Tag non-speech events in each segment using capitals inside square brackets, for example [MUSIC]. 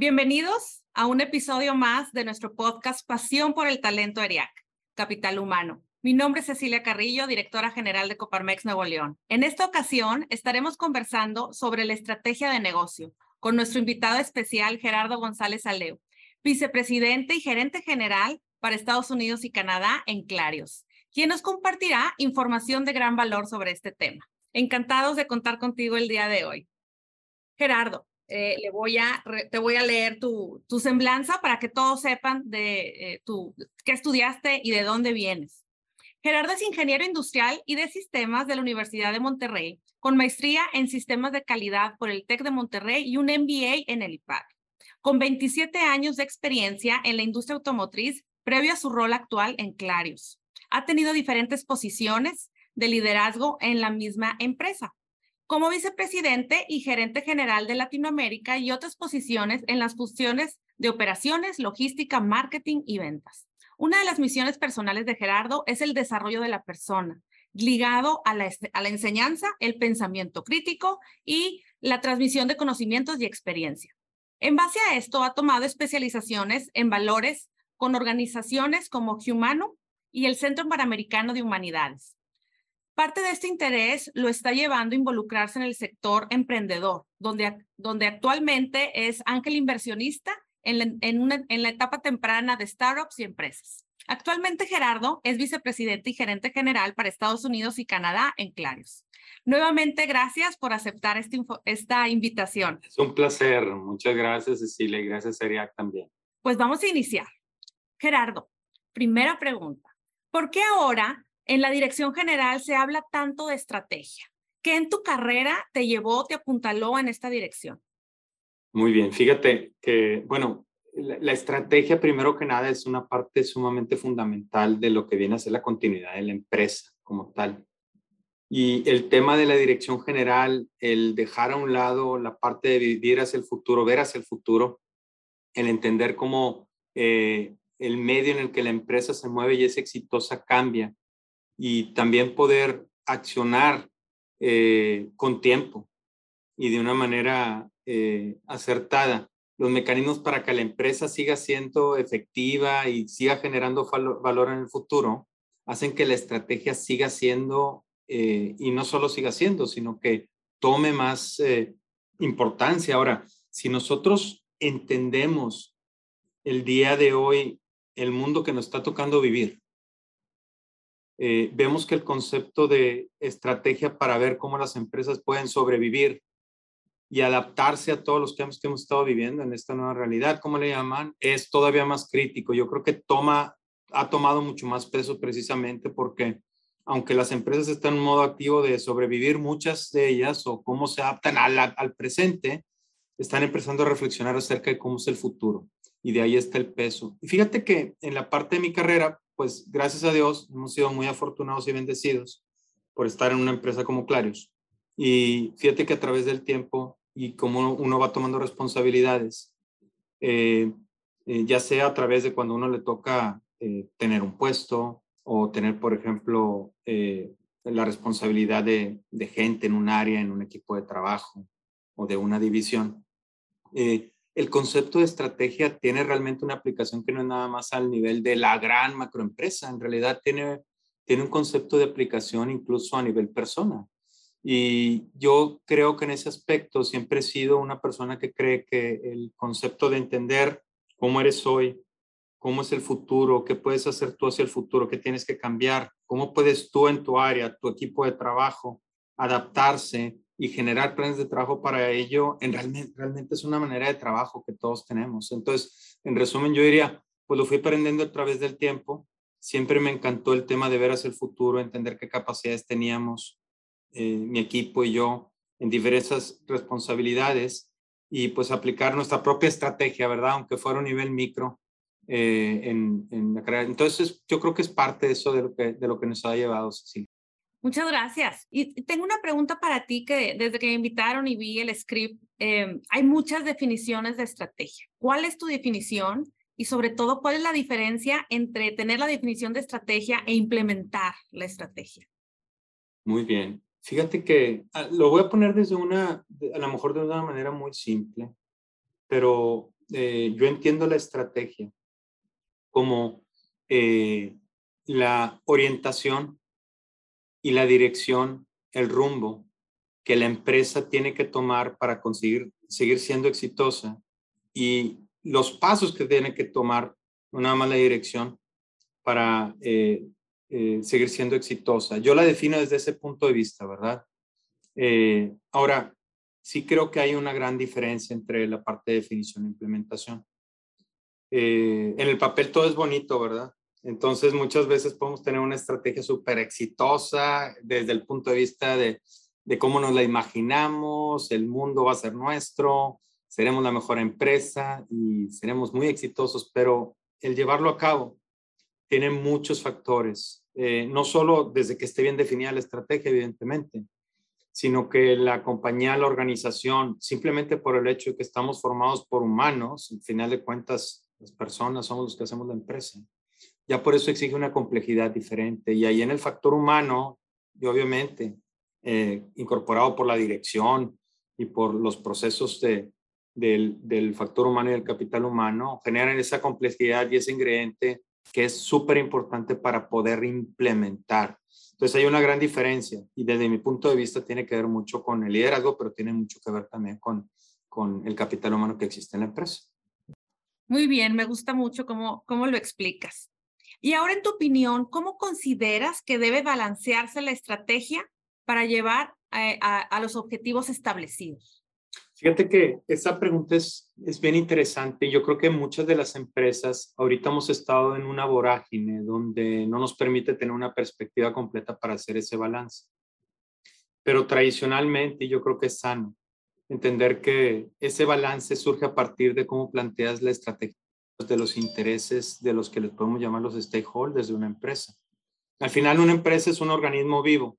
Bienvenidos a un episodio más de nuestro podcast Pasión por el Talento ERIAC, Capital Humano. Mi nombre es Cecilia Carrillo, directora general de Coparmex Nuevo León. En esta ocasión estaremos conversando sobre la estrategia de negocio con nuestro invitado especial Gerardo González Aleu, vicepresidente y gerente general para Estados Unidos y Canadá en Clarios, quien nos compartirá información de gran valor sobre este tema. Encantados de contar contigo el día de hoy. Gerardo, eh, le voy a, te voy a leer tu, semblanza para que todos sepan de eh, qué estudiaste y de dónde vienes. Gerardo es ingeniero industrial y de sistemas de la Universidad de Monterrey, con maestría en sistemas de calidad por el TEC de Monterrey y un MBA en el IPAD. Con 27 años de experiencia en la industria automotriz, previo a su rol actual en Clarios. Ha tenido diferentes posiciones de liderazgo en la misma empresa, como vicepresidente y gerente general de Latinoamérica y otras posiciones en las funciones de operaciones, logística, marketing y ventas. Una de las misiones personales de Gerardo es el desarrollo de la persona, ligado a la, a la enseñanza, el pensamiento crítico y la transmisión de conocimientos y experiencia. En base a esto, ha tomado especializaciones en valores con organizaciones como Humano y el Centro Panamericano de Humanidades. Parte de este interés lo está llevando a involucrarse en el sector emprendedor, donde, donde actualmente es ángel inversionista en la, en, en la etapa temprana de startups y empresas. Actualmente Gerardo es vicepresidente y gerente general para Estados Unidos y Canadá en Clarios. Nuevamente, gracias por aceptar esta, esta invitación. Es un placer. Muchas gracias, Cecilia, y gracias, Eric, también. Pues vamos a iniciar. Gerardo, primera pregunta. ¿Por qué ahora en la dirección general se habla tanto de estrategia. ¿Qué en tu carrera te llevó, te apuntaló en esta dirección? Muy bien, fíjate que, bueno, la, estrategia primero que nada es una parte sumamente fundamental de lo que viene a ser la continuidad de la empresa como tal. Y el tema de la dirección general, el dejar a un lado la parte de vivir hacia el futuro, ver hacia el futuro, el entender cómo eh, el medio en el que la empresa se mueve y es exitosa cambia y también poder accionar eh, con tiempo y de una manera eh, acertada los mecanismos para que la empresa siga siendo efectiva y siga generando valor en el futuro, hacen que la estrategia siga siendo, eh, y no solo siga siendo, sino que tome más importancia. Ahora, si nosotros entendemos el día de hoy, el mundo que nos está tocando vivir, eh, vemos que el concepto de estrategia para ver cómo las empresas pueden sobrevivir y adaptarse a todos los cambios que hemos estado viviendo en esta nueva realidad, como le llaman, es todavía más crítico. Yo creo que toma, ha tomado mucho más peso precisamente porque aunque las empresas están en modo activo de sobrevivir, muchas de ellas o cómo se adaptan al, al presente, están empezando a reflexionar acerca de cómo es el futuro. Y de ahí está el peso. Y fíjate que en la parte de mi carrera, pues gracias a Dios hemos sido muy afortunados y bendecidos por estar en una empresa como Clarios. Y fíjate que a través del tiempo y como uno va tomando responsabilidades, eh, eh, ya sea a través de cuando uno le toca eh, tener un puesto o tener, por ejemplo, la responsabilidad de, de, gente en un área, en un equipo de trabajo o de una división el concepto de estrategia tiene realmente una aplicación que no es nada más al nivel de la gran macroempresa, en realidad tiene, tiene un concepto de aplicación incluso a nivel persona. Y yo creo que en ese aspecto siempre he sido una persona que cree que el concepto de entender cómo eres hoy, cómo es el futuro, qué puedes hacer tú hacia el futuro, qué tienes que cambiar, cómo puedes tú en tu área, tu equipo de trabajo, adaptarse y generar planes de trabajo para ello, en realmente, es una manera de trabajo que todos tenemos. Entonces, en resumen, yo diría, pues lo fui aprendiendo a través del tiempo. Siempre me encantó el tema de ver hacia el futuro, entender qué capacidades teníamos, eh, mi equipo y yo, en diversas responsabilidades. y pues aplicar nuestra propia estrategia, ¿verdad? Aunque fuera a un nivel micro eh, en, en, la carrera. Entonces, yo creo que es parte de eso de lo que, de lo que nos ha llevado, Cecilia. Muchas gracias. Y tengo una pregunta para ti que desde que me invitaron y vi el script, eh, hay muchas definiciones de estrategia. ¿Cuál es tu definición? Y sobre todo, ¿cuál es la diferencia entre tener la definición de estrategia e implementar la estrategia? Muy bien. Fíjate que ah, lo voy a poner desde una, a lo mejor de una manera muy simple, pero eh, yo entiendo la estrategia como eh, la orientación y la dirección, el rumbo que la empresa tiene que tomar para conseguir seguir siendo exitosa y los pasos que tiene que tomar, no nada más la dirección, para eh, eh, seguir siendo exitosa. Yo la defino desde ese punto de vista, ¿verdad? Eh, ahora, sí creo que hay una gran diferencia entre la parte de definición e implementación. En el papel todo es bonito, ¿verdad? Entonces muchas veces podemos tener una estrategia súper exitosa desde el punto de vista de, cómo nos la imaginamos, el mundo va a ser nuestro, seremos la mejor empresa y seremos muy exitosos, pero el llevarlo a cabo tiene muchos factores eh, no solo desde que esté bien definida la estrategia, evidentemente, sino que la compañía, la organización, simplemente por el hecho de que estamos formados por humanos, al final de cuentas, las personas somos los que hacemos la empresa. Ya por eso exige una complejidad diferente. Y ahí en el factor humano, y obviamente, eh, incorporado por la dirección y por los procesos de, del, factor humano y del capital humano, generan esa complejidad y ese ingrediente que es súper importante para poder implementar. Entonces hay una gran diferencia y desde mi punto de vista tiene que ver mucho con el liderazgo, pero tiene mucho que ver también con, con el capital humano que existe en la empresa. Muy bien, me gusta mucho cómo, cómo lo explicas. Y ahora, en tu opinión, ¿cómo consideras que debe balancearse la estrategia para llevar eh, a, los objetivos establecidos? Fíjate que esa pregunta es, es bien interesante. Yo creo que muchas de las empresas ahorita hemos estado en una vorágine donde no nos permite tener una perspectiva completa para hacer ese balance. Pero tradicionalmente yo creo que es sano entender que ese balance surge a partir de cómo planteas la estrategia de los intereses de los que les podemos llamar los stakeholders de una empresa. Al final una empresa es un organismo vivo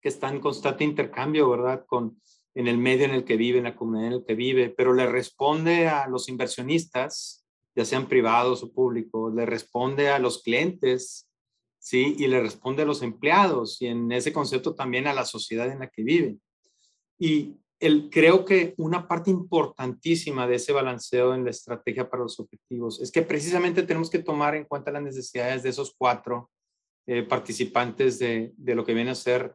que está en constante intercambio, ¿verdad? Con en el medio en el que vive, en la comunidad en el que vive, pero le responde a los inversionistas, ya sean privados o públicos, le responde a los clientes, ¿sí? Y le responde a los empleados y en ese concepto también a la sociedad en la que vive. Y el, creo que una parte importantísima de ese balanceo en la estrategia para los objetivos es que precisamente tenemos que tomar en cuenta las necesidades de esos cuatro eh, participantes de, de, lo que viene a ser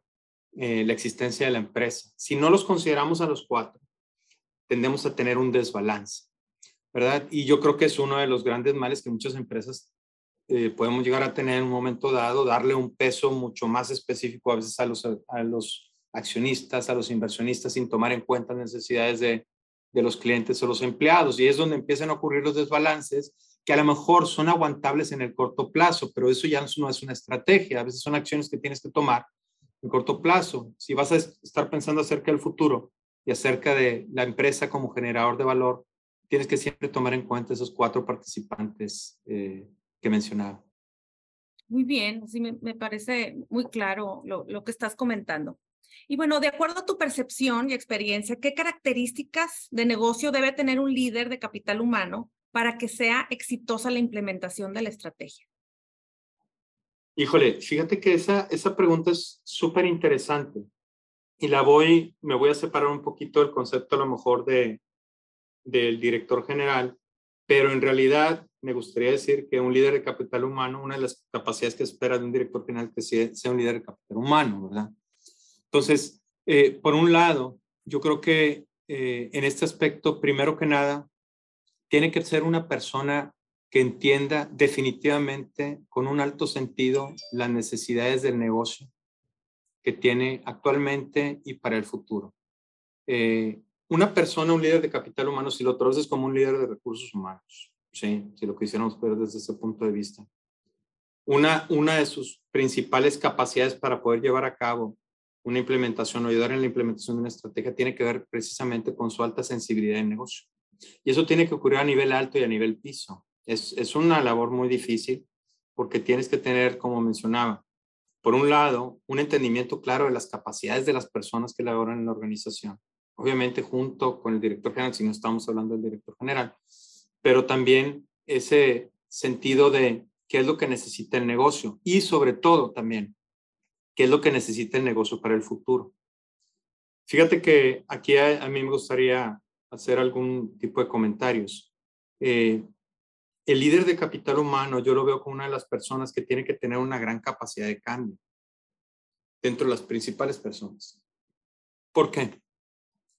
eh, la existencia de la empresa. Si no los consideramos a los cuatro, tendemos a tener un desbalance, ¿verdad? Y yo creo que es uno de los grandes males que muchas empresas eh, podemos llegar a tener en un momento dado, darle un peso mucho más específico a veces a los, a los accionistas, a los inversionistas, sin tomar en cuenta necesidades de, de los clientes o los empleados. Y es donde empiezan a ocurrir los desbalances que a lo mejor son aguantables en el corto plazo, pero eso ya no es una estrategia. A veces son acciones que tienes que tomar en corto plazo. Si vas a estar pensando acerca del futuro y acerca de la empresa como generador de valor, tienes que siempre tomar en cuenta esos cuatro participantes eh, que mencionaba. Muy bien, sí me, me parece muy claro lo, lo, que estás comentando. Y bueno, de acuerdo a tu percepción y experiencia, ¿qué características de negocio debe tener un líder de capital humano para que sea exitosa la implementación de la estrategia? Híjole, fíjate que esa, esa pregunta es súper interesante y la voy, me voy a separar un poquito del concepto a lo mejor de, del director general, pero en realidad me gustaría decir que un líder de capital humano, una de las capacidades que espera de un director general que sea, sea un líder de capital humano, ¿verdad? Entonces, eh, por un lado, yo creo que eh, en este aspecto, primero que nada, tiene que ser una persona que entienda definitivamente con un alto sentido las necesidades del negocio que tiene actualmente y para el futuro. Eh, una persona, un líder de capital humano, si lo traduces como un líder de recursos humanos, ¿sí? si lo quisiéramos ver desde ese punto de vista. Una, una de sus principales capacidades para poder llevar a cabo una implementación o ayudar en la implementación de una estrategia tiene que ver precisamente con su alta sensibilidad en negocio. Y eso tiene que ocurrir a nivel alto y a nivel piso. Es, es una labor muy difícil porque tienes que tener, como mencionaba, por un lado, un entendimiento claro de las capacidades de las personas que laboran en la organización. Obviamente junto con el director general, si no estamos hablando del director general, pero también ese sentido de qué es lo que necesita el negocio y sobre todo también qué es lo que necesita el negocio para el futuro. Fíjate que aquí a, mí me gustaría hacer algún tipo de comentarios. Eh, el líder de capital humano yo lo veo como una de las personas que tiene que tener una gran capacidad de cambio dentro de las principales personas. ¿Por qué?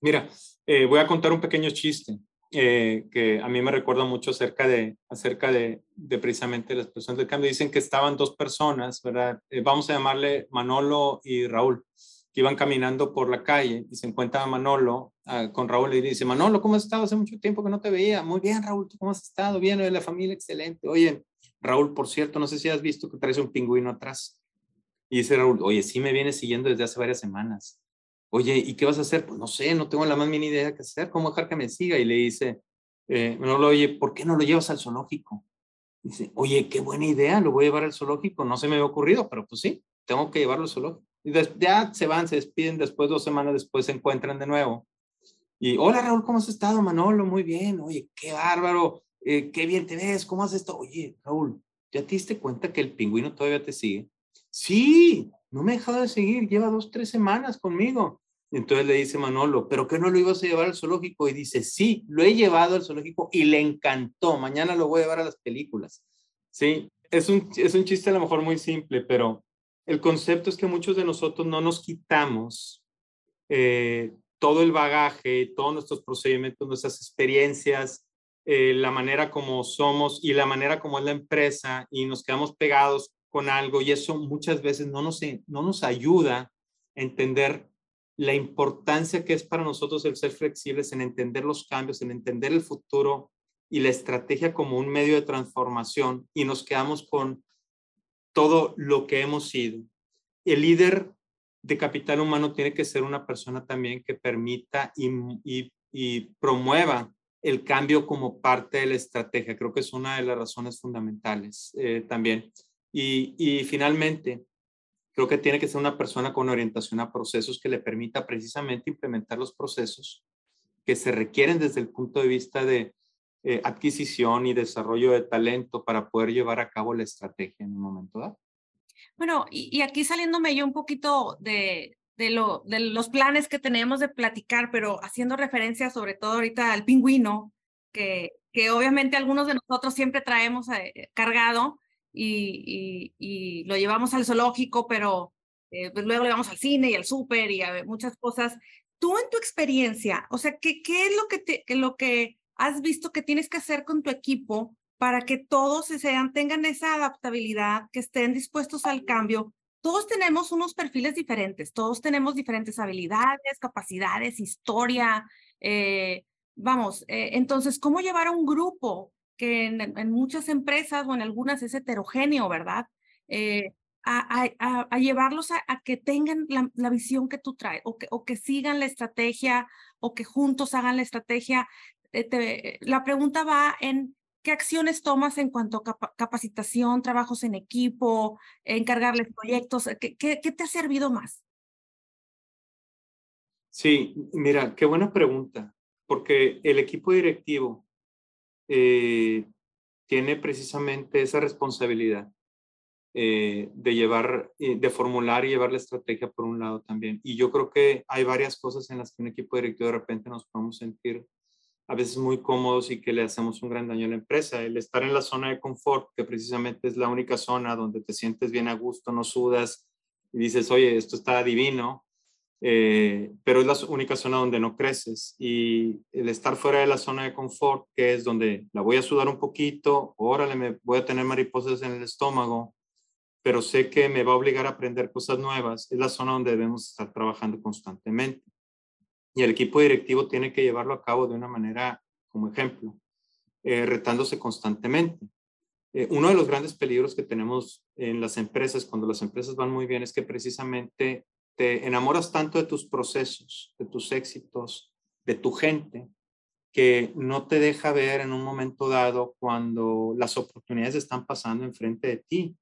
Mira, eh, voy a contar un pequeño chiste eh, que a mí me recuerda mucho acerca de, acerca de, de, precisamente las personas del cambio. Dicen que estaban dos personas, ¿verdad? vamos a llamarle Manolo y Raúl que iban caminando por la calle y se encuentra Manolo ah, con Raúl y dice, Manolo, ¿cómo has estado? Hace mucho tiempo que no te veía. Muy bien, Raúl, ¿tú cómo has estado? Bien, la familia, excelente. Oye, Raúl, por cierto, no sé si has visto que traes un pingüino atrás. Y dice Raúl, oye, sí me viene siguiendo desde hace varias semanas. Oye, ¿y qué vas a hacer? Pues no sé, no tengo la más mínima idea qué hacer. ¿Cómo dejar que me siga? Y le dice, eh, Manolo, oye, ¿por qué no lo llevas al zoológico? Dice, oye, qué buena idea, lo voy a llevar al zoológico. No se me había ocurrido, pero pues sí, tengo que llevarlo al zoológico. Y ya se van, se despiden, después dos semanas después se encuentran de nuevo. Y, hola Raúl, ¿cómo has estado? Manolo, muy bien. Oye, qué bárbaro, eh, qué bien te ves, ¿cómo has estado? Oye, Raúl, ¿ya te diste cuenta que el pingüino todavía te sigue? Sí, no me ha dejado de seguir, lleva dos, tres semanas conmigo. Entonces le dice Manolo, ¿pero qué no lo ibas a llevar al zoológico? Y dice, sí, lo he llevado al zoológico y le encantó. Mañana lo voy a llevar a las películas. Sí, es un, es un chiste a lo mejor muy simple, pero el concepto es que muchos de nosotros no nos quitamos eh, todo el bagaje, todos nuestros procedimientos, nuestras experiencias, eh, la manera como somos y la manera como es la empresa y nos quedamos pegados con algo y eso muchas veces no nos, no nos ayuda a entender la importancia que es para nosotros el ser flexibles, en entender los cambios, en entender el futuro y la estrategia como un medio de transformación y nos quedamos con todo lo que hemos sido. El líder de capital humano tiene que ser una persona también que permita y, promueva el cambio como parte de la estrategia. Creo que es una de las razones fundamentales eh, también. Y, y finalmente, creo que tiene que ser una persona con orientación a procesos que le permita precisamente implementar los procesos que se requieren desde el punto de vista de eh, adquisición y desarrollo de talento para poder llevar a cabo la estrategia en un momento dado. Bueno, y, aquí saliéndome yo un poquito de, de, lo, de los planes que tenemos de platicar, pero haciendo referencia sobre todo ahorita al pingüino, que, que obviamente algunos de nosotros siempre traemos eh, cargado y, lo llevamos al zoológico, pero eh, pues luego le vamos al cine y al súper y a muchas cosas. Tú en tu experiencia, o sea, ¿qué, qué es lo que, te, lo que has visto que tienes que hacer con tu equipo para que todos sean, tengan esa adaptabilidad, que estén dispuestos al cambio? Todos tenemos unos perfiles diferentes, todos tenemos diferentes habilidades, capacidades, historia. Eh, vamos, eh, entonces, ¿cómo llevar a un grupo que en, muchas empresas o en algunas es heterogéneo, ¿verdad? Eh, a, llevarlos a, que tengan la, visión que tú traes o que, sigan la estrategia o que juntos hagan la estrategia. Eh, la pregunta va en qué acciones tomas en cuanto a capacitación, trabajos en equipo, encargarles proyectos, ¿qué, qué, te ha servido más? Sí, mira, qué buena pregunta, porque el equipo directivo eh, tiene precisamente esa responsabilidad eh, de llevar, de formular y llevar la estrategia por un lado también. Y yo creo que hay varias cosas en las que un equipo directivo de repente nos podemos sentir a veces muy cómodos y que le hacemos un gran daño a la empresa. El estar en la zona de confort, que precisamente es la única zona donde te sientes bien a gusto, no sudas y dices, oye, esto está divino, eh, pero es la única zona donde no creces. Y el estar fuera de la zona de confort, que es donde la voy a sudar un poquito, órale, me voy a tener mariposas en el estómago, pero sé que me va a obligar a aprender cosas nuevas, es la zona donde debemos estar trabajando constantemente y el equipo directivo tiene que llevarlo a cabo de una manera como ejemplo, eh, retándose constantemente. Eh, uno de los grandes peligros que tenemos en las empresas, cuando las empresas van muy bien, es que precisamente te enamoras tanto de tus procesos, de tus éxitos, de tu gente, que no te deja ver en un momento dado cuando las oportunidades están pasando enfrente de ti.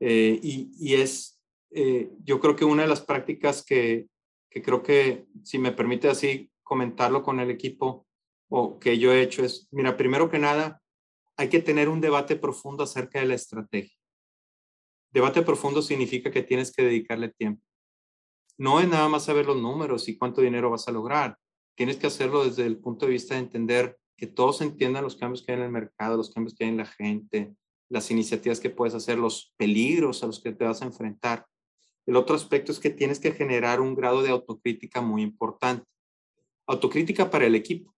Eh, y, es, eh, yo creo que una de las prácticas que, que creo que, si me permite así comentarlo con el equipo o que yo he hecho es, mira, primero que nada, hay que tener un debate profundo acerca de la estrategia. Debate profundo significa que tienes que dedicarle tiempo. No es nada más saber los números y cuánto dinero vas a lograr tienes que hacerlo desde el punto de vista de entender que todos entiendan los cambios que hay en el mercado, los cambios que hay en la gente, las iniciativas que puedes hacer, los peligros a los que te vas a enfrentar. El otro aspecto es que tienes que generar un grado de autocrítica muy importante. Autocrítica para el equipo.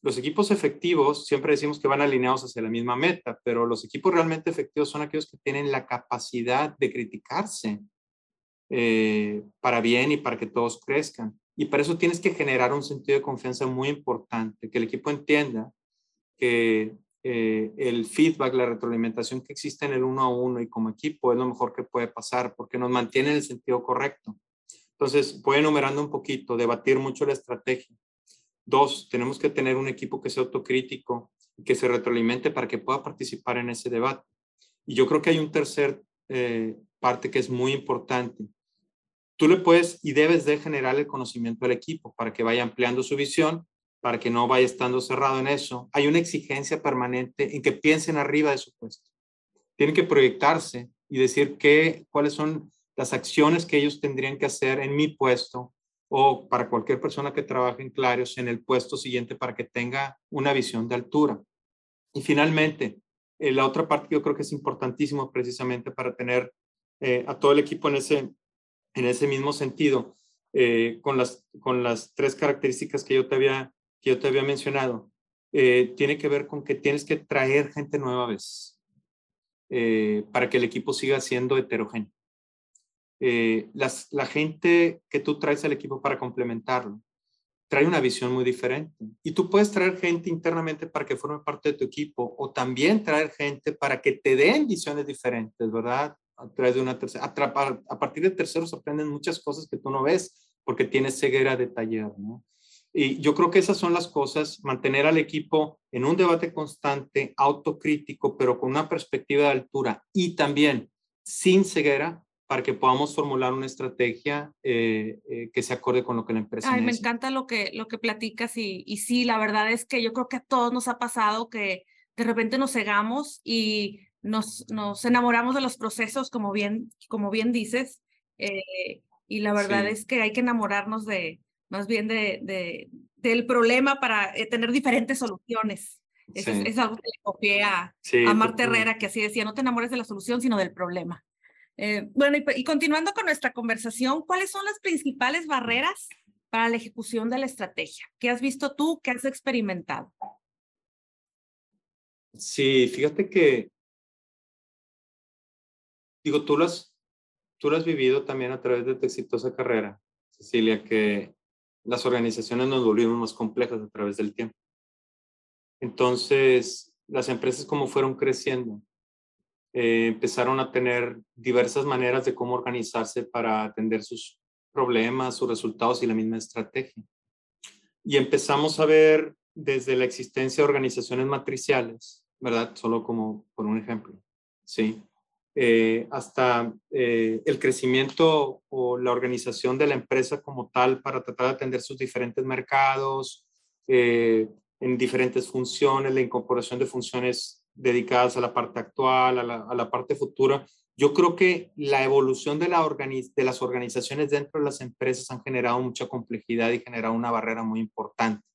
Los equipos efectivos siempre decimos que van alineados hacia la misma meta, pero los equipos realmente efectivos son aquellos que tienen la capacidad de criticarse eh, para bien y para que todos crezcan. Y para eso tienes que generar un sentido de confianza muy importante, que el equipo entienda que eh, el feedback, la retroalimentación que existe en el uno a uno y como equipo es lo mejor que puede pasar porque nos mantiene en el sentido correcto. Entonces, voy enumerando un poquito, debatir mucho la estrategia. Dos, tenemos que tener un equipo que sea autocrítico y que se retroalimente para que pueda participar en ese debate. Y yo creo que hay un tercer eh, parte que es muy importante tú le puedes y debes de generar el conocimiento al equipo para que vaya ampliando su visión, para que no vaya estando cerrado en eso. Hay una exigencia permanente en que piensen arriba de su puesto. Tienen que proyectarse y decir qué, cuáles son las acciones que ellos tendrían que hacer en mi puesto o para cualquier persona que trabaje en Clarios en el puesto siguiente para que tenga una visión de altura. Y finalmente, eh, la otra parte que yo creo que es importantísimo precisamente para tener eh, a todo el equipo en ese, en ese mismo sentido, eh, con, las, con las tres características que yo te había, que yo te había mencionado, eh, tiene que ver con que tienes que traer gente nueva a eh, para que el equipo siga siendo heterogéneo. Las, la gente que tú traes al equipo para complementarlo trae una visión muy diferente. Y tú puedes traer gente internamente para que forme parte de tu equipo o también traer gente para que te den visiones diferentes, ¿verdad? A través de una tercera. A, partir de terceros aprenden muchas cosas que tú no ves porque tienes ceguera de taller, ¿no? Y yo creo que esas son las cosas, mantener al equipo en un debate constante, autocrítico, pero con una perspectiva de altura y también sin ceguera para que podamos formular una estrategia eh, eh, que se acorde con lo que la empresa Ay, me encanta lo que, lo que platicas y, y sí, la verdad es que yo creo que a todos nos ha pasado que de repente nos cegamos y nos, nos enamoramos de los procesos, como bien, como bien dices, eh, y la verdad es que hay que enamorarnos de, más bien de, de del problema para eh, tener diferentes soluciones. Eso es, algo que le copié a, a Marta Herrera, que así decía, no te enamores de la solución, sino del problema. Eh, bueno, y, y, continuando con nuestra conversación, ¿cuáles son las principales barreras para la ejecución de la estrategia? ¿Qué has visto tú? ¿Qué has experimentado? Sí, fíjate que digo, tú lo, has, tú lo has vivido también a través de tu exitosa carrera, Cecilia, que las organizaciones nos volvimos más complejas a través del tiempo. Entonces, las empresas como fueron creciendo, eh, empezaron a tener diversas maneras de cómo organizarse para atender sus problemas, sus resultados y la misma estrategia. Y empezamos a ver desde la existencia de organizaciones matriciales, ¿verdad? Solo como por un ejemplo, ¿sí? Eh, hasta eh, el crecimiento o la organización de la empresa como tal para tratar de atender sus diferentes mercados, eh, en diferentes funciones, la incorporación de funciones dedicadas a la parte actual, a la, a la parte futura. Yo creo que la evolución de, la de las organizaciones dentro de las empresas han generado mucha complejidad y generado una barrera muy importante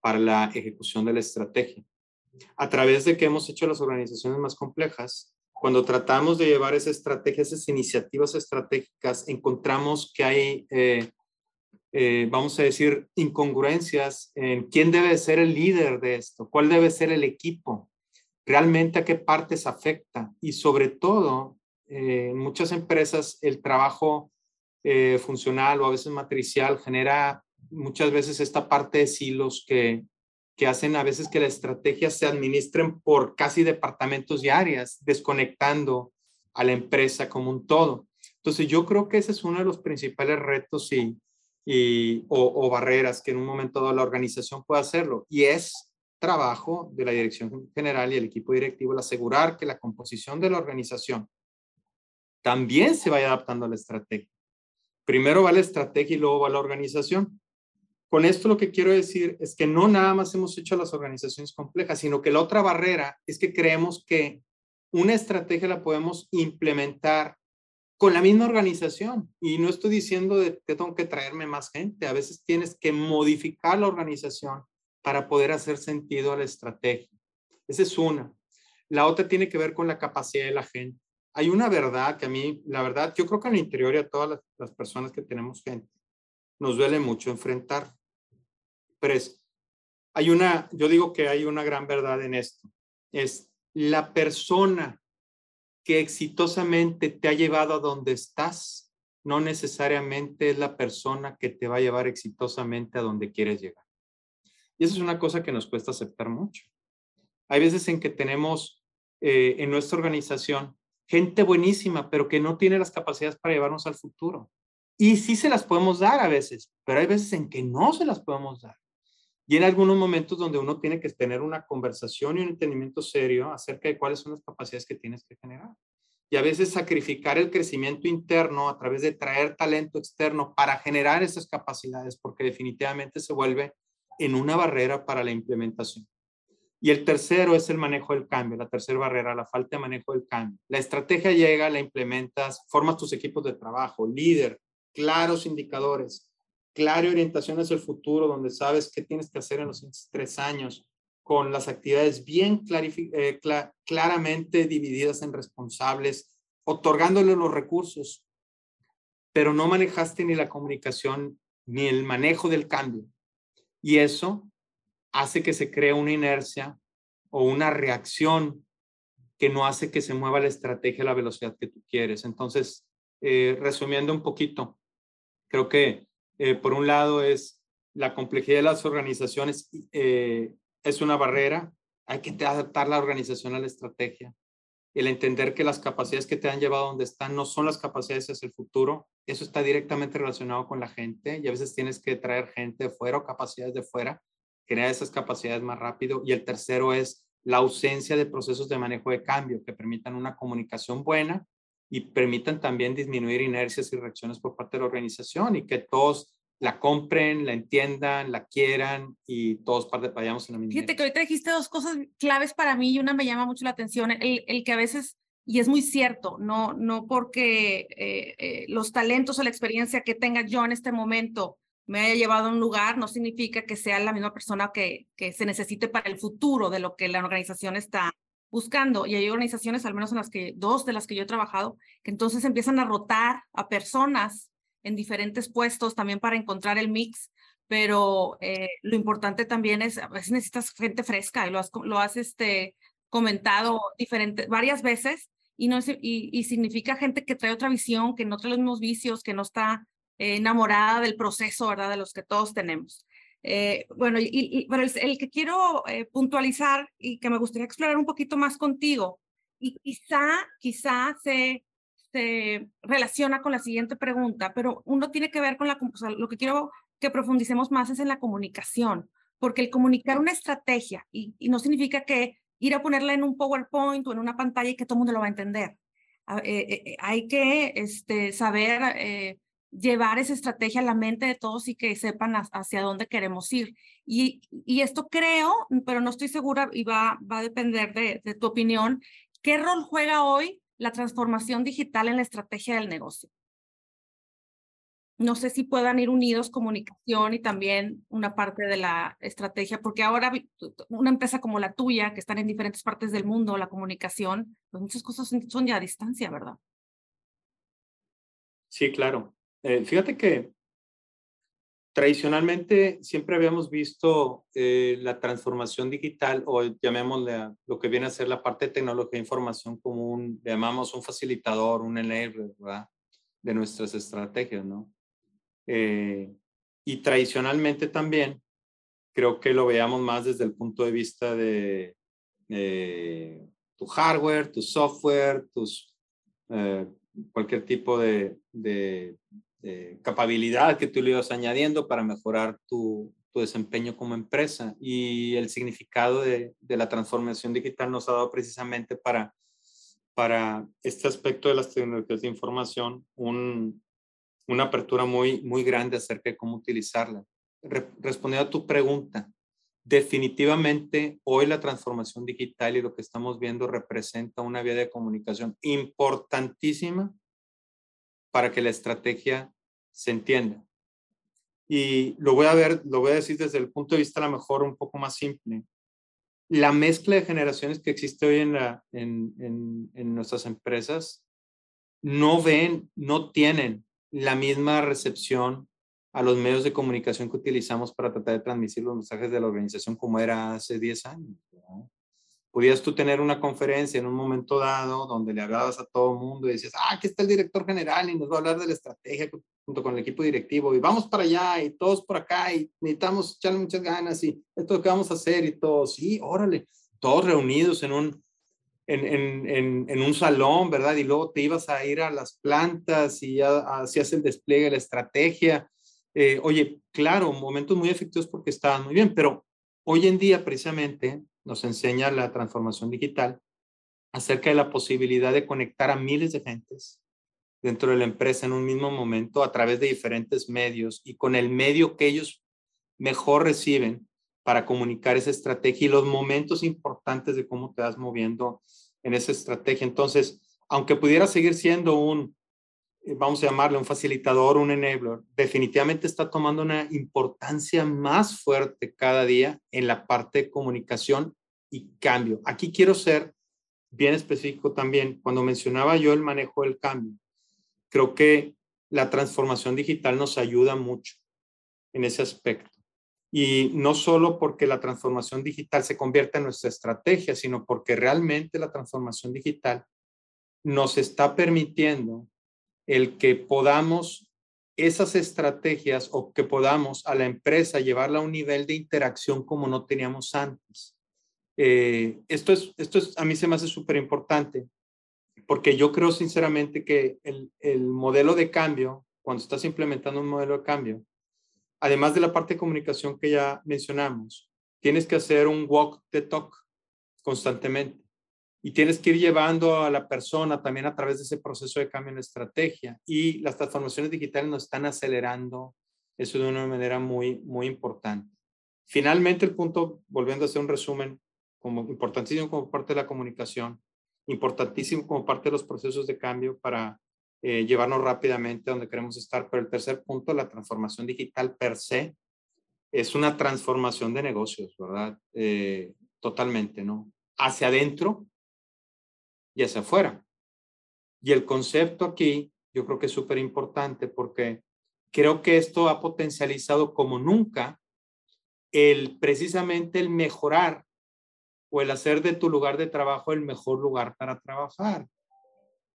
para la ejecución de la estrategia. A través de que hemos hecho las organizaciones más complejas, cuando tratamos de llevar esas estrategias, esas iniciativas estratégicas, encontramos que hay, eh, eh, vamos a decir, incongruencias en quién debe ser el líder de esto, cuál debe ser el equipo, realmente a qué partes afecta. Y sobre todo, eh, en muchas empresas el trabajo funcional o a veces matricial genera muchas veces esta parte de silos que que hacen a veces que las estrategias se administren por casi departamentos y áreas, desconectando a la empresa como un todo. Entonces yo creo que ese es uno de los principales retos y, y, o, barreras que en un momento dado la organización puede hacerlo. Y es trabajo de la dirección general y el equipo directivo el asegurar que la composición de la organización también se vaya adaptando a la estrategia. Primero va la estrategia y luego va la organización. Con esto lo que quiero decir es que no nada más hemos hecho las organizaciones complejas, sino que la otra barrera es que creemos que una estrategia la podemos implementar con la misma organización. Y no estoy diciendo de que tengo que traerme más gente. A veces tienes que modificar la organización para poder hacer sentido a la estrategia. Esa es una. La otra tiene que ver con la capacidad de la gente. Hay una verdad que a mí, la verdad, yo creo que el interior y a todas las, las personas que tenemos gente, nos duele mucho enfrentar. Pero es, hay una, yo digo que hay una gran verdad en esto. Es la persona que exitosamente te ha llevado a donde estás, no necesariamente es la persona que te va a llevar exitosamente a donde quieres llegar. Y eso es una cosa que nos cuesta aceptar mucho. Hay veces en que tenemos eh, en nuestra organización gente buenísima, pero que no tiene las capacidades para llevarnos al futuro. Y sí se las podemos dar a veces, pero hay veces en que no se las podemos dar. Y en algunos momentos donde uno tiene que tener una conversación y un entendimiento serio acerca de cuáles son las capacidades que tienes que generar. Y a veces sacrificar el crecimiento interno a través de traer talento externo para generar esas capacidades, porque definitivamente se vuelve en una barrera para la implementación. Y el tercero es el manejo del cambio, la tercera barrera, la falta de manejo del cambio. La estrategia llega, la implementas, formas tus equipos de trabajo, líder, claros indicadores, clara orientación hacia el futuro, donde sabes qué tienes que hacer en los tres años, con las actividades bien eh, claramente divididas en responsables, otorgándole los recursos, pero no manejaste ni la comunicación ni el manejo del cambio. Y eso hace que se cree una inercia o una reacción que no hace que se mueva la estrategia a la velocidad que tú quieres. Entonces, eh, resumiendo un poquito, creo que eh, por un lado es la complejidad de las organizaciones, eh, es una barrera, hay que adaptar la organización a la estrategia. El entender que las capacidades que te han llevado donde están no son las capacidades hacia el futuro, eso está directamente relacionado con la gente y a veces tienes que traer gente de fuera o capacidades de fuera, crear esas capacidades más rápido. Y el tercero es la ausencia de procesos de manejo de cambio que permitan una comunicación buena y permitan también disminuir inercias y reacciones por parte de la organización y que todos la compren, la entiendan, la quieran y todos vayamos en la misma. Fíjate que ahorita dijiste dos cosas claves para mí y una me llama mucho la atención, el, el que a veces, y es muy cierto, no, no porque eh, eh, los talentos o la experiencia que tenga yo en este momento me haya llevado a un lugar, no significa que sea la misma persona que, que se necesite para el futuro de lo que la organización está buscando. Y hay organizaciones, al menos en las que, dos de las que yo he trabajado, que entonces empiezan a rotar a personas en diferentes puestos también para encontrar el mix. Pero eh, lo importante también es, a veces necesitas gente fresca y lo has, lo has este, comentado diferente, varias veces y, no, y, significa gente que trae otra visión, que no trae los mismos vicios, que no está enamorada del proceso, ¿verdad? De los que todos tenemos. Eh, bueno, y, el, que quiero eh, puntualizar y que me gustaría explorar un poquito más contigo, y quizá, quizá se, relaciona con la siguiente pregunta, pero uno tiene que ver con la, lo que quiero que profundicemos más es en la comunicación, porque el comunicar una estrategia, y, no significa que ir a ponerla en un PowerPoint o en una pantalla y que todo el mundo lo va a entender. Eh, hay que este, saber llevar esa estrategia a la mente de todos y que sepan hacia dónde queremos ir. Y, y esto creo, pero no estoy segura y va, va a depender de, de tu opinión, ¿qué rol juega hoy la transformación digital en la estrategia del negocio? No sé si puedan ir unidos comunicación y también una parte de la estrategia, porque ahora una empresa como la tuya, que están en diferentes partes del mundo, la comunicación, pues muchas cosas son ya a distancia, ¿verdad? Sí, claro. Eh, fíjate que tradicionalmente siempre habíamos visto eh, la transformación digital o llamémosle lo que viene a ser la parte de tecnología e información como un, llamamos un facilitador, un enabler, ¿verdad? De nuestras estrategias, ¿no? Eh, y tradicionalmente también creo que lo veamos más desde el punto de vista de tu hardware, tu software, tus cualquier tipo de, de, de capacidad que tú le ibas añadiendo para mejorar tu, tu desempeño como empresa. Y el significado de, de, la transformación digital nos ha dado precisamente para, para este aspecto de las tecnologías de información un, una apertura muy, muy grande acerca de cómo utilizarla. respondiendo a tu pregunta, definitivamente hoy la transformación digital y lo que estamos viendo representa una vía de comunicación importantísima para que la estrategia se entienda. Y lo voy a ver, lo voy a decir desde el punto de vista a lo mejor un poco más simple. La mezcla de generaciones que existe hoy en, la, en, en, en nuestras empresas no ven, no tienen la misma recepción a los medios de comunicación que utilizamos para tratar de transmitir los mensajes de la organización como era hace 10 años. Podías tú tener una conferencia en un momento dado donde le hablabas a todo el mundo y decías, ah, aquí está el director general y nos va a hablar de la estrategia junto con el equipo directivo y vamos para allá y todos por acá y necesitamos echarle muchas ganas y esto es lo que vamos a hacer y todo, sí, órale, todos reunidos en un, en, en, en, un salón, ¿verdad? Y luego te ibas a ir a las plantas y ya hacías el despliegue de la estrategia. Eh, oye, claro, momentos muy efectivos porque estaban muy bien, pero hoy en día precisamente nos enseña la transformación digital acerca de la posibilidad de conectar a miles de gentes dentro de la empresa en un mismo momento a través de diferentes medios y con el medio que ellos mejor reciben para comunicar esa estrategia y los momentos importantes de cómo te vas moviendo en esa estrategia. Entonces, aunque pudiera seguir siendo un, vamos a llamarle un facilitador, un enabler, definitivamente está tomando una importancia más fuerte cada día en la parte de comunicación y cambio. Aquí quiero ser bien específico también. Cuando mencionaba yo el manejo del cambio, creo que la transformación digital nos ayuda mucho en ese aspecto. Y no solo porque la transformación digital se convierta en nuestra estrategia, sino porque realmente la transformación digital nos está permitiendo el que podamos esas estrategias o que podamos a la empresa llevarla a un nivel de interacción como no teníamos antes. Eh, esto, es, esto es, a mí se me hace súper importante porque yo creo sinceramente que el, el modelo de cambio, cuando estás implementando un modelo de cambio, además de la parte de comunicación que ya mencionamos, tienes que hacer un walk the talk constantemente y tienes que ir llevando a la persona también a través de ese proceso de cambio en estrategia y las transformaciones digitales nos están acelerando eso de una manera muy, muy importante. Finalmente, el punto, volviendo a hacer un resumen, como importantísimo como parte de la comunicación, importantísimo como parte de los procesos de cambio para eh, llevarnos rápidamente a donde queremos estar. Pero el tercer punto, la transformación digital per se, es una transformación de negocios, ¿verdad? Eh, totalmente, ¿no? Hacia adentro y hacia afuera. Y el concepto aquí, yo creo que es súper importante porque creo que esto ha potencializado como nunca el precisamente el mejorar o el hacer de tu lugar de trabajo el mejor lugar para trabajar.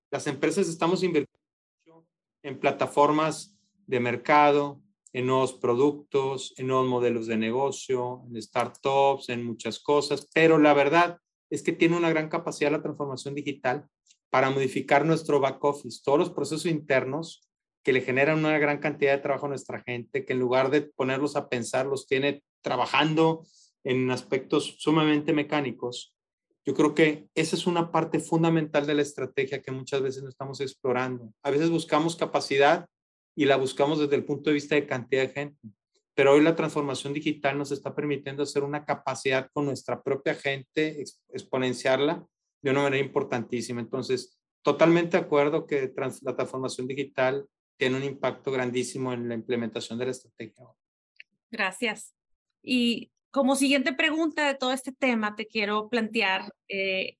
Las empresas estamos invirtiendo en plataformas de mercado, en nuevos productos, en nuevos modelos de negocio, en startups, en muchas cosas, pero la verdad es que tiene una gran capacidad la transformación digital para modificar nuestro back office, todos los procesos internos que le generan una gran cantidad de trabajo a nuestra gente, que en lugar de ponerlos a pensar, los tiene trabajando en aspectos sumamente mecánicos yo creo que esa es una parte fundamental de la estrategia que muchas veces no estamos explorando. A veces buscamos capacidad y la buscamos desde el punto de vista de cantidad de gente, pero hoy la transformación digital nos está permitiendo hacer una capacidad con nuestra propia gente, exponenciarla de una manera importantísima. Entonces, totalmente de acuerdo que la transformación digital tiene un impacto grandísimo en la implementación de la estrategia. Gracias. Y como siguiente pregunta de todo este tema, te quiero plantear eh,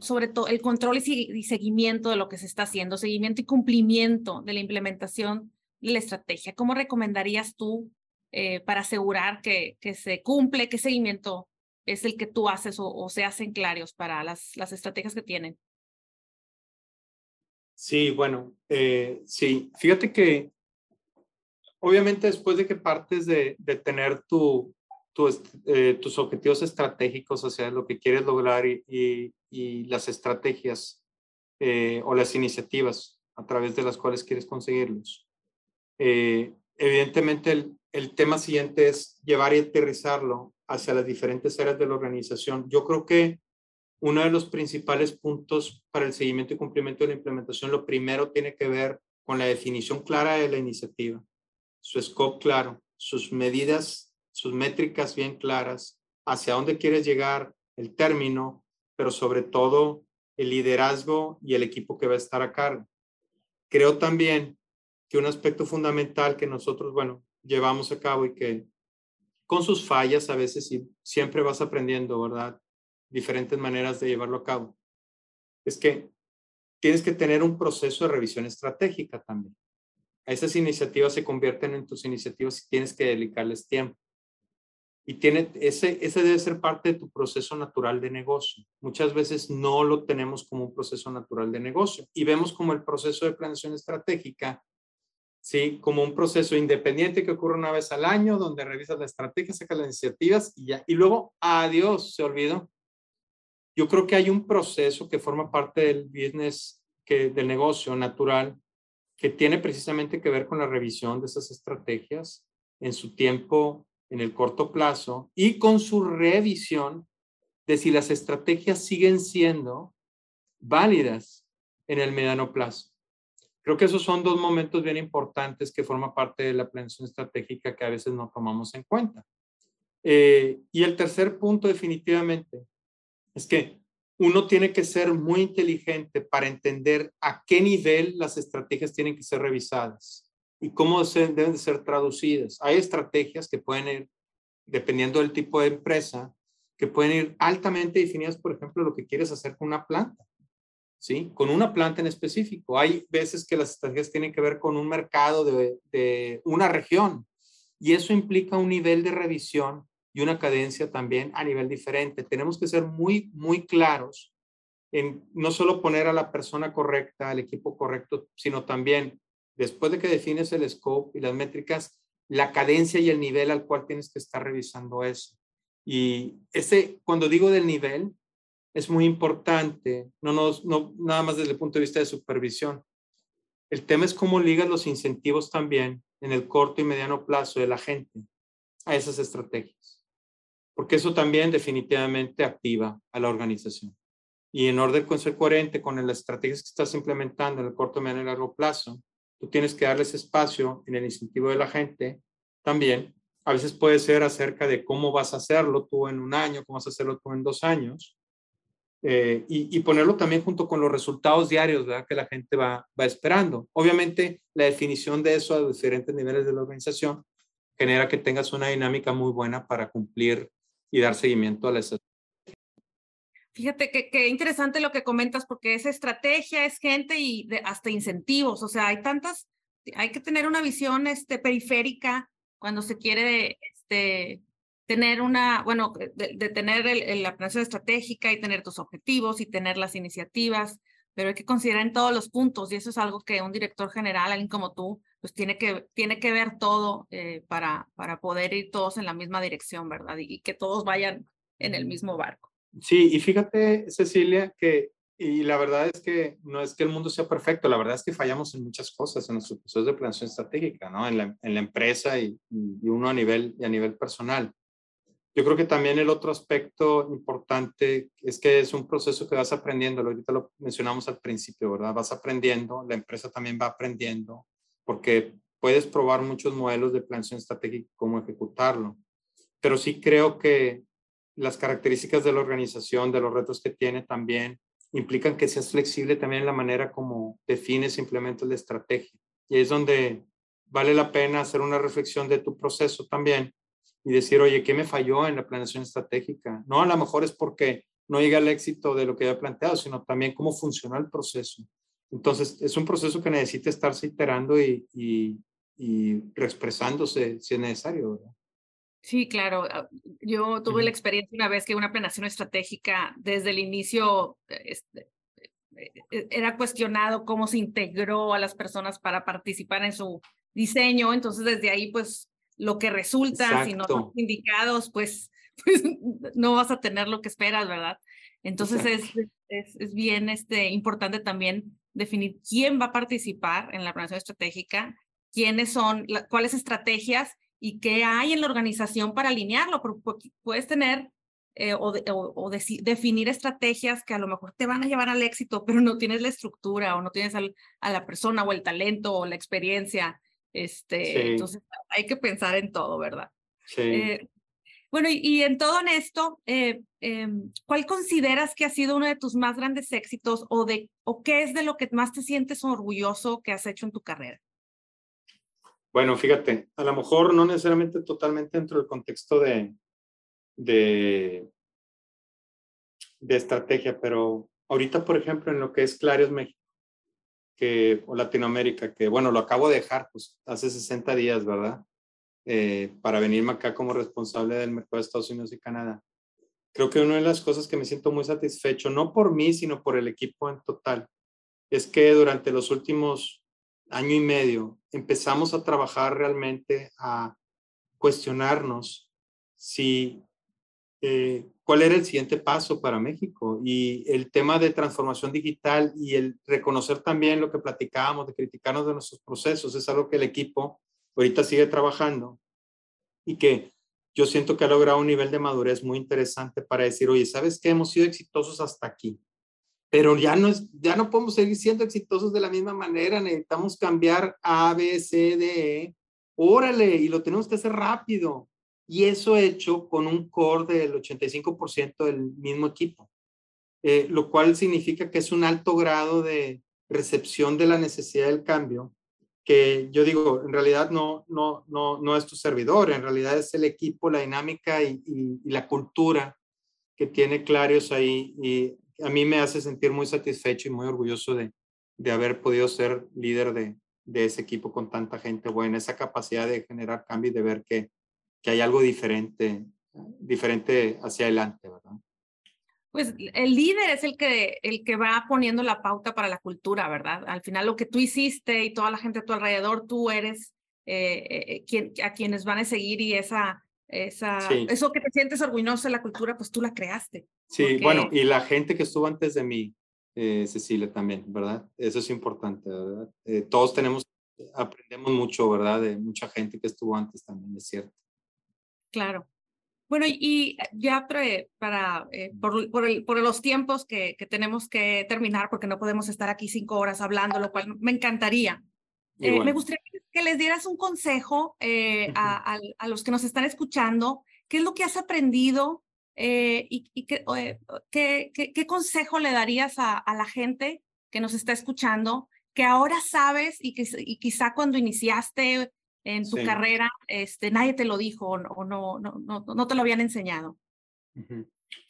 sobre todo el control y, seguimiento de lo que se está haciendo, seguimiento y cumplimiento de la implementación de la estrategia. ¿Cómo recomendarías tú eh, para asegurar que, que, se cumple? ¿Qué seguimiento es el que tú haces o, se hacen claros para las, las estrategias que tienen? Sí, bueno, eh, sí, fíjate que obviamente después de que partes de, de tener tu, eh, tus objetivos estratégicos, o sea, lo que quieres lograr y, y, las estrategias eh, o las iniciativas a través de las cuales quieres conseguirlos. Eh, evidentemente, el, el tema siguiente es llevar y aterrizarlo hacia las diferentes áreas de la organización. Yo creo que uno de los principales puntos para el seguimiento y cumplimiento de la implementación, lo primero tiene que ver con la definición clara de la iniciativa, su scope claro, sus medidas, sus métricas bien claras, hacia dónde quieres llegar, el término, pero sobre todo el liderazgo y el equipo que va a estar a cargo. Creo también que un aspecto fundamental que nosotros, bueno, llevamos a cabo y que con sus fallas a veces siempre vas aprendiendo, ¿verdad? diferentes maneras de llevarlo a cabo. Es que tienes que tener un proceso de revisión estratégica también. Esas iniciativas se convierten en tus iniciativas y tienes que dedicarles tiempo. Y tiene, ese, ese debe ser parte de tu proceso natural de negocio. Muchas veces no lo tenemos como un proceso natural de negocio y vemos como el proceso de planeación estratégica, ¿sí? Como un proceso independiente que ocurre una vez al año, donde revisas la estrategia, sacas las iniciativas y ya. Y luego, adiós, se olvidó. Yo creo que hay un proceso que forma parte del business, que, del negocio natural, que tiene precisamente que ver con la revisión de esas estrategias en su tiempo, en el corto plazo, y con su revisión de si las estrategias siguen siendo válidas en el mediano plazo. Creo que esos son dos momentos bien importantes que forman parte de la planeación estratégica que a veces no tomamos en cuenta. Eh, y el tercer punto definitivamente es que uno tiene que ser muy inteligente para entender a qué nivel las estrategias tienen que ser revisadas y cómo deben de ser traducidas. Hay estrategias que pueden ir, dependiendo del tipo de empresa, que pueden ir altamente definidas, por ejemplo, lo que quieres hacer con una planta, ¿sí? Con una planta en específico. Hay veces que las estrategias tienen que ver con un mercado de, una región y eso implica un nivel de revisión y una cadencia también a nivel diferente. Tenemos que ser muy, muy claros en no solo poner a la persona correcta, al equipo correcto, sino también, después de que defines el scope y las métricas, la cadencia y el nivel al cual tienes que estar revisando eso. Y ese, cuando digo del nivel, es muy importante, no, no, no nada más desde el punto de vista de supervisión. El tema es cómo ligas los incentivos también en el corto y mediano plazo de la gente a esas estrategias porque eso también definitivamente activa a la organización. Y en orden con ser coherente con las estrategias que estás implementando en el corto, mediano y largo plazo, tú tienes que darles espacio en el incentivo de la gente también. A veces puede ser acerca de cómo vas a hacerlo tú en un año, cómo vas a hacerlo tú en dos años, eh, y, y, ponerlo también junto con los resultados diarios ¿verdad? que la gente va, va esperando. Obviamente, la definición de eso a diferentes niveles de la organización genera que tengas una dinámica muy buena para cumplir y dar seguimiento a la estrategia. Fíjate que, interesante lo que comentas, porque esa estrategia es gente y hasta incentivos, o sea, hay tantas, hay que tener una visión este, periférica cuando se quiere este, tener una, bueno, de, tener la planeación estratégica y tener tus objetivos y tener las iniciativas, pero hay que considerar en todos los puntos y eso es algo que un director general, alguien como tú, pues tiene que, tiene que ver todo eh, para, para poder ir todos en la misma dirección, ¿verdad? Y, que todos vayan en el mismo barco. Sí, y fíjate, Cecilia, que, y la verdad es que no es que el mundo sea perfecto, la verdad es que fallamos en muchas cosas en nuestro proceso de planeación estratégica, ¿no? En la, en la empresa y, y, uno a nivel, y a nivel personal. Yo creo que también el otro aspecto importante es que es un proceso que vas aprendiendo, ahorita lo mencionamos al principio, ¿verdad? Vas aprendiendo, la empresa también va aprendiendo, porque puedes probar muchos modelos de planeación estratégica, cómo ejecutarlo. Pero sí creo que las características de la organización, de los retos que tiene también, implican que seas flexible también en la manera como defines e implementas la estrategia. Y es donde vale la pena hacer una reflexión de tu proceso también y decir, oye, ¿qué me falló en la planeación estratégica? No, a lo mejor es porque no llega al éxito de lo que había planteado, sino también cómo funciona el proceso. Entonces, es un proceso que necesita estarse iterando y, y, y reexpresándose si es necesario. ¿verdad? Sí, claro. Ah, yo tuve la experiencia una vez que una planeación estratégica desde el inicio este, e, e, era cuestionado cómo se integró a las personas para participar en su diseño. Entonces, desde ahí, pues, lo que resulta, si no son indicados, pues, [LAUGHS] pues no vas a tener lo que esperas, ¿verdad? Entonces, es, es, es, bien este, importante también definir quién va a participar en la planeación estratégica, quiénes son, cuáles estrategias y qué hay en la organización para alinearlo, porque puedes tener eh, o, o, definir estrategias que a lo mejor te van a llevar al éxito, pero no tienes la estructura o no tienes a la persona o el talento o la experiencia. Este, Entonces hay que pensar en todo, ¿verdad? Sí. Eh, bueno, y, en todo esto, eh, em, ¿cuál consideras que ha sido uno de tus más grandes éxitos o, de, o qué es de lo que más te sientes orgulloso que has hecho en tu carrera? Bueno, fíjate, a lo mejor no necesariamente totalmente dentro del contexto de, de, de estrategia, pero ahorita, por ejemplo, en lo que es Clarios México que, o Latinoamérica, que bueno, lo acabo de dejar pues, hace 60 días, ¿verdad? Eh, para venirme acá como responsable del mercado de Estados Unidos y Canadá. Creo que una de las cosas que me siento muy satisfecho, no por mí, sino por el equipo en total, es que durante los últimos año y medio empezamos a trabajar realmente a cuestionarnos si eh, cuál era el siguiente paso para México y el tema de transformación digital y el reconocer también lo que platicábamos de criticarnos de nuestros procesos es algo que el equipo ahorita sigue trabajando y que yo siento que ha logrado un nivel de madurez muy interesante para decir, oye, ¿sabes qué? Hemos sido exitosos hasta aquí, pero ya no, ya no podemos seguir siendo exitosos de la misma manera, necesitamos cambiar A, B, C, D, E, órale, y lo tenemos que hacer rápido. Y eso hecho con un core del 85% del mismo equipo, eh, lo cual significa que es un alto grado de recepción de la necesidad del cambio que yo digo, en realidad no, no, no, no es tu servidor, en realidad es el equipo, la dinámica y, la cultura que tiene Clarios ahí. Y a mí me hace sentir muy satisfecho y muy orgulloso de, de haber podido ser líder de, de, ese equipo con tanta gente buena, esa capacidad de generar cambio y de ver que, que hay algo diferente, diferente hacia adelante, ¿verdad? pues el líder es el que, el que va poniendo la pauta para la cultura, ¿verdad? Al final lo que tú hiciste y toda la gente a tu alrededor, tú eres eh, eh, quien, a quienes van a seguir y esa, esa, eso que te sientes orgulloso de la cultura, pues tú la creaste. Sí, bueno, y la gente que estuvo antes de mí, eh, Cecilia, también, ¿verdad? Eso es importante, ¿verdad? todos tenemos, aprendemos mucho, ¿verdad? De mucha gente que estuvo antes también, es cierto. Claro. Bueno, y ya para, eh, por, por, los tiempos que, que, tenemos que terminar, porque no podemos estar aquí cinco horas hablando, lo cual me encantaría. Eh, me gustaría que les dieras un consejo eh, a, a, los que nos están escuchando. ¿Qué es lo que has aprendido y, y qué, qué, qué, consejo le darías a, a, la gente que nos está escuchando, que ahora sabes y, que, y quizá cuando iniciaste en tu carrera, este, nadie te lo dijo o, no, no, no, no, te lo habían enseñado?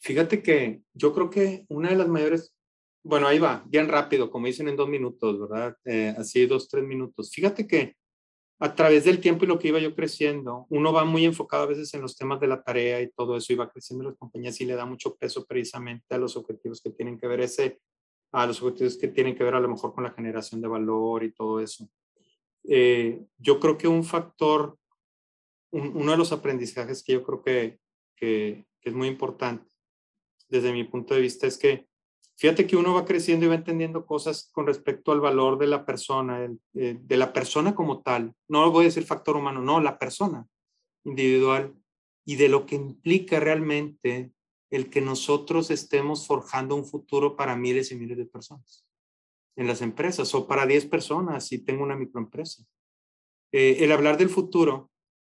Fíjate que yo creo que una de las mayores, bueno, ahí va, bien rápido, como dicen en dos minutos, ¿verdad? Eh, así dos, tres minutos. Fíjate que a través del tiempo y lo que iba yo creciendo, uno va muy enfocado a veces en los temas de la tarea y todo eso, iba creciendo las compañías y le da mucho peso precisamente a los objetivos que tienen que ver ese, a los objetivos que tienen que ver a lo mejor con la generación de valor y todo eso. Eh, yo creo que un factor, uno de los aprendizajes que yo creo que, que, es muy importante desde mi punto de vista es que fíjate que uno va creciendo y va entendiendo cosas con respecto al valor de la persona, de, de la persona como tal. No voy a decir factor humano, no, la persona individual y de lo que implica realmente el que nosotros estemos forjando un futuro para miles y miles de personas en las empresas o para 10 personas si tengo una microempresa. Eh, el hablar del futuro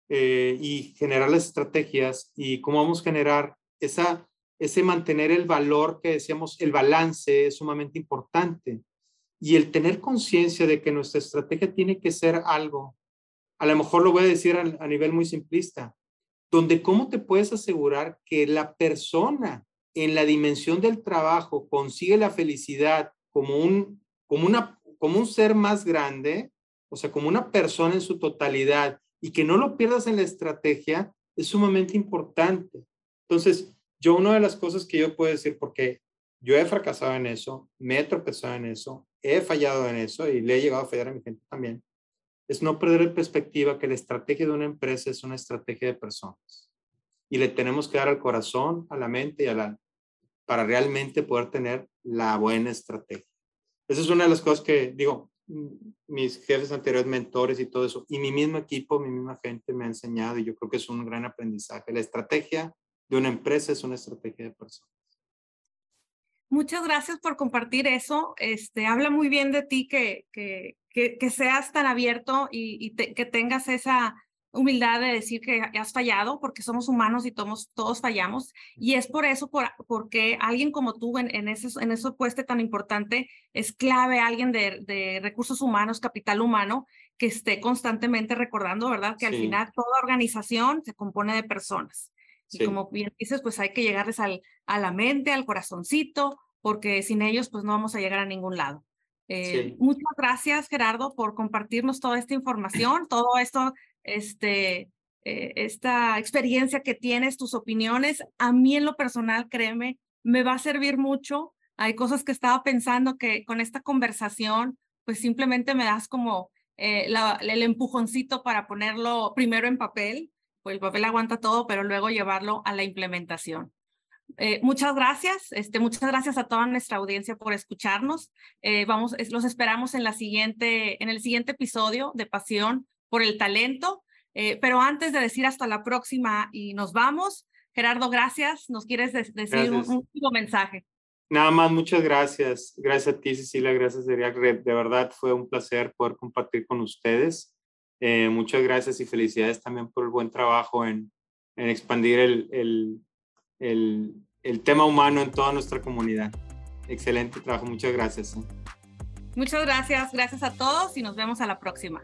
eh, y generar las estrategias y cómo vamos a generar esa, ese mantener el valor que decíamos, el balance es sumamente importante. Y el tener conciencia de que nuestra estrategia tiene que ser algo, a lo mejor lo voy a decir a, a nivel muy simplista, donde cómo te puedes asegurar que la persona en la dimensión del trabajo consigue la felicidad como un como, una, como un ser más grande, o sea, como una persona en su totalidad y que no lo pierdas en la estrategia, es sumamente importante. Entonces, yo una de las cosas que yo puedo decir, porque yo he fracasado en eso, me he tropezado en eso, he fallado en eso y le he llegado a fallar a mi gente también, es no perder en perspectiva que la estrategia de una empresa es una estrategia de personas. Y le tenemos que dar al corazón, a la mente y al alma para realmente poder tener la buena estrategia. Esa es una de las cosas que digo, mis jefes anteriores, mentores y todo eso, y mi mismo equipo, mi misma gente me ha enseñado y yo creo que es un gran aprendizaje. La estrategia de una empresa es una estrategia de personas. Muchas gracias por compartir eso. Este, habla muy bien de ti que, que, que, seas tan abierto y, que tengas esa humildad de decir que has fallado, porque somos humanos y todos, todos fallamos. Y es por eso, por, porque alguien como tú en, en, ese, en ese puesto tan importante es clave, alguien de, de, recursos humanos, capital humano, que esté constantemente recordando, ¿verdad? Que al final toda organización se compone de personas. Y como bien dices, pues hay que llegarles al, a la mente, al corazoncito, porque sin ellos pues no vamos a llegar a ningún lado. Eh, muchas gracias, Gerardo, por compartirnos toda esta información, todo esto, este, eh, esta experiencia que tienes, tus opiniones. A mí en lo personal, créeme, me va a servir mucho. Hay cosas que estaba pensando que con esta conversación, pues simplemente me das como eh, el empujoncito para ponerlo primero en papel pues el papel aguanta todo, pero luego llevarlo a la implementación. Eh, muchas gracias, este, muchas gracias a toda nuestra audiencia por escucharnos. Vamos, los esperamos en la siguiente, en el siguiente episodio de Pasión por el Talento. Eh, pero antes de decir hasta la próxima y nos vamos, Gerardo, gracias. ¿Nos quieres decir un, último mensaje? Nada más, muchas gracias. Gracias a ti, Cecilia. Gracias, Eric. De verdad fue un placer poder compartir con ustedes. Eh, muchas gracias y felicidades también por el buen trabajo en, en expandir el, el, el, el, tema humano en toda nuestra comunidad. Excelente trabajo, muchas gracias. ¿eh? Muchas gracias, gracias a todos y nos vemos a la próxima.